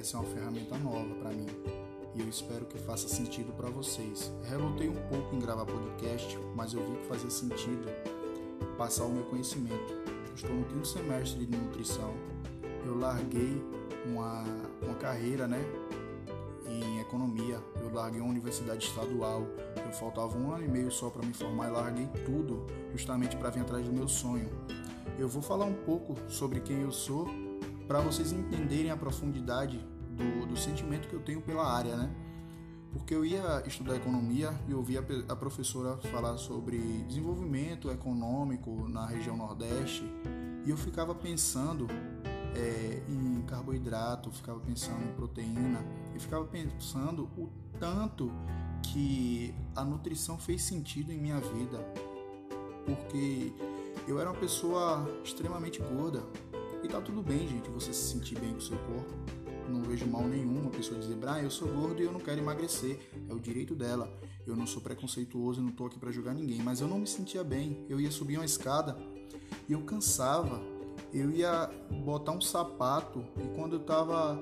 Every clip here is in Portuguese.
essa é uma ferramenta nova para mim e eu espero que faça sentido para vocês. Relutei um pouco em gravar podcast, mas eu vi que fazia sentido passar o meu conhecimento. estou no quinto semestre de nutrição. Eu larguei uma, uma carreira, né, em economia. Eu larguei uma universidade estadual. Eu faltava um ano e meio só para me formar e larguei tudo justamente para vir atrás do meu sonho. Eu vou falar um pouco sobre quem eu sou para vocês entenderem a profundidade do, do, sentimento que eu tenho pela área, né? Porque eu ia estudar economia e ouvia a professora falar sobre desenvolvimento econômico na região Nordeste. E eu ficava pensando é, em carboidrato, ficava pensando em proteína, e ficava pensando o tanto que a nutrição fez sentido em minha vida, porque eu era uma pessoa extremamente gorda e tá tudo bem, gente, você se sentir bem com o seu corpo. Não vejo mal nenhum uma pessoa dizer, Brian, eu sou gordo e eu não quero emagrecer. É o direito dela. Eu não sou preconceituoso e não tô aqui para julgar ninguém. Mas eu não me sentia bem. Eu ia subir uma escada e eu cansava eu ia botar um sapato e quando eu estava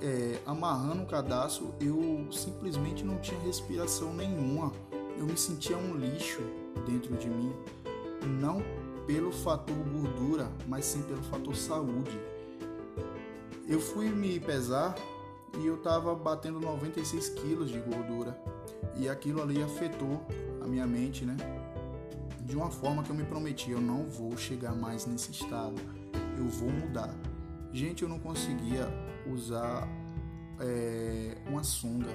é, amarrando o cadastro, eu simplesmente não tinha respiração nenhuma. Eu me sentia um lixo dentro de mim, não pelo fator gordura, mas sim pelo fator saúde. Eu fui me pesar e eu estava batendo 96 quilos de gordura e aquilo ali afetou a minha mente, né? De uma forma que eu me prometi, eu não vou chegar mais nesse estado eu vou mudar. Gente, eu não conseguia usar é, uma sunga.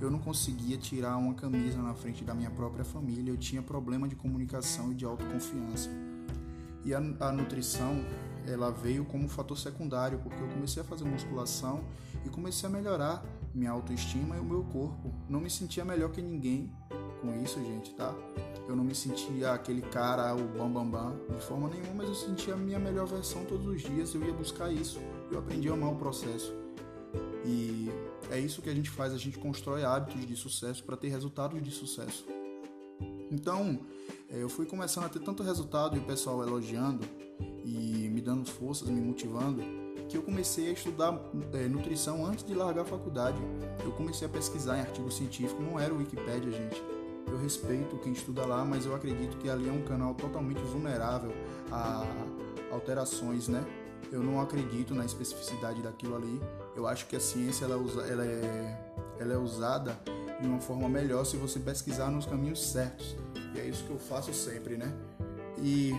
Eu não conseguia tirar uma camisa na frente da minha própria família. Eu tinha problema de comunicação e de autoconfiança. E a, a nutrição, ela veio como fator secundário, porque eu comecei a fazer musculação e comecei a melhorar minha autoestima e o meu corpo. Não me sentia melhor que ninguém com isso, gente, tá? Eu não me sentia aquele cara, o bam bam bam, de forma nenhuma, mas eu sentia a minha melhor versão todos os dias. Eu ia buscar isso. Eu aprendi a amar o processo. E é isso que a gente faz, a gente constrói hábitos de sucesso para ter resultados de sucesso. Então, eu fui começando a ter tanto resultado e o pessoal elogiando e me dando forças, me motivando, que eu comecei a estudar é, nutrição antes de largar a faculdade. Eu comecei a pesquisar em artigo científico, não era o Wikipedia, gente. Eu respeito quem estuda lá, mas eu acredito que ali é um canal totalmente vulnerável a alterações, né? Eu não acredito na especificidade daquilo ali. Eu acho que a ciência ela, usa, ela, é, ela é usada de uma forma melhor se você pesquisar nos caminhos certos. E é isso que eu faço sempre, né? E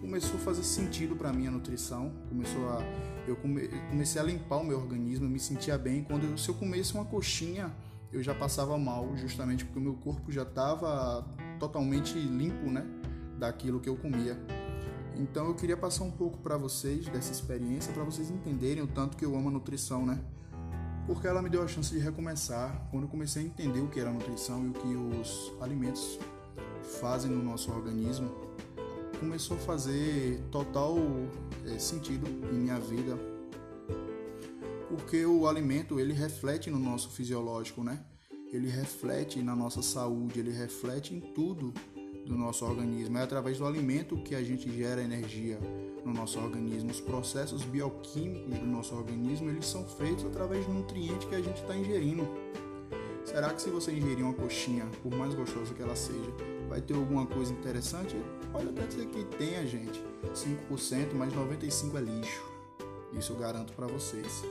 começou a fazer sentido para mim a nutrição. Começou a eu come, comecei a limpar o meu organismo, eu me sentia bem quando eu, se eu comesse uma coxinha eu já passava mal, justamente porque o meu corpo já estava totalmente limpo, né, daquilo que eu comia. Então eu queria passar um pouco para vocês dessa experiência, para vocês entenderem o tanto que eu amo a nutrição, né? Porque ela me deu a chance de recomeçar. Quando eu comecei a entender o que era nutrição e o que os alimentos fazem no nosso organismo, começou a fazer total é, sentido em minha vida, porque o alimento ele reflete no nosso fisiológico, né? Ele reflete na nossa saúde, ele reflete em tudo do nosso organismo. É através do alimento que a gente gera energia no nosso organismo. Os processos bioquímicos do nosso organismo eles são feitos através do nutriente que a gente está ingerindo. Será que se você ingerir uma coxinha, por mais gostosa que ela seja, vai ter alguma coisa interessante? Pode até dizer que tenha, gente. 5%, mas 95% é lixo. Isso eu garanto para vocês.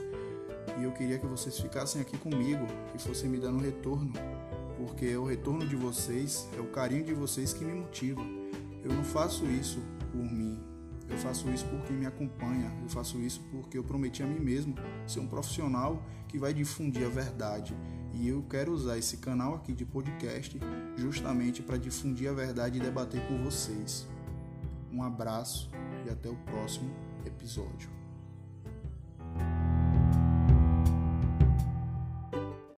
E eu queria que vocês ficassem aqui comigo e fossem me dando retorno, porque o retorno de vocês é o carinho de vocês que me motiva. Eu não faço isso por mim, eu faço isso por quem me acompanha, eu faço isso porque eu prometi a mim mesmo ser um profissional que vai difundir a verdade. E eu quero usar esse canal aqui de podcast justamente para difundir a verdade e debater com vocês. Um abraço e até o próximo episódio.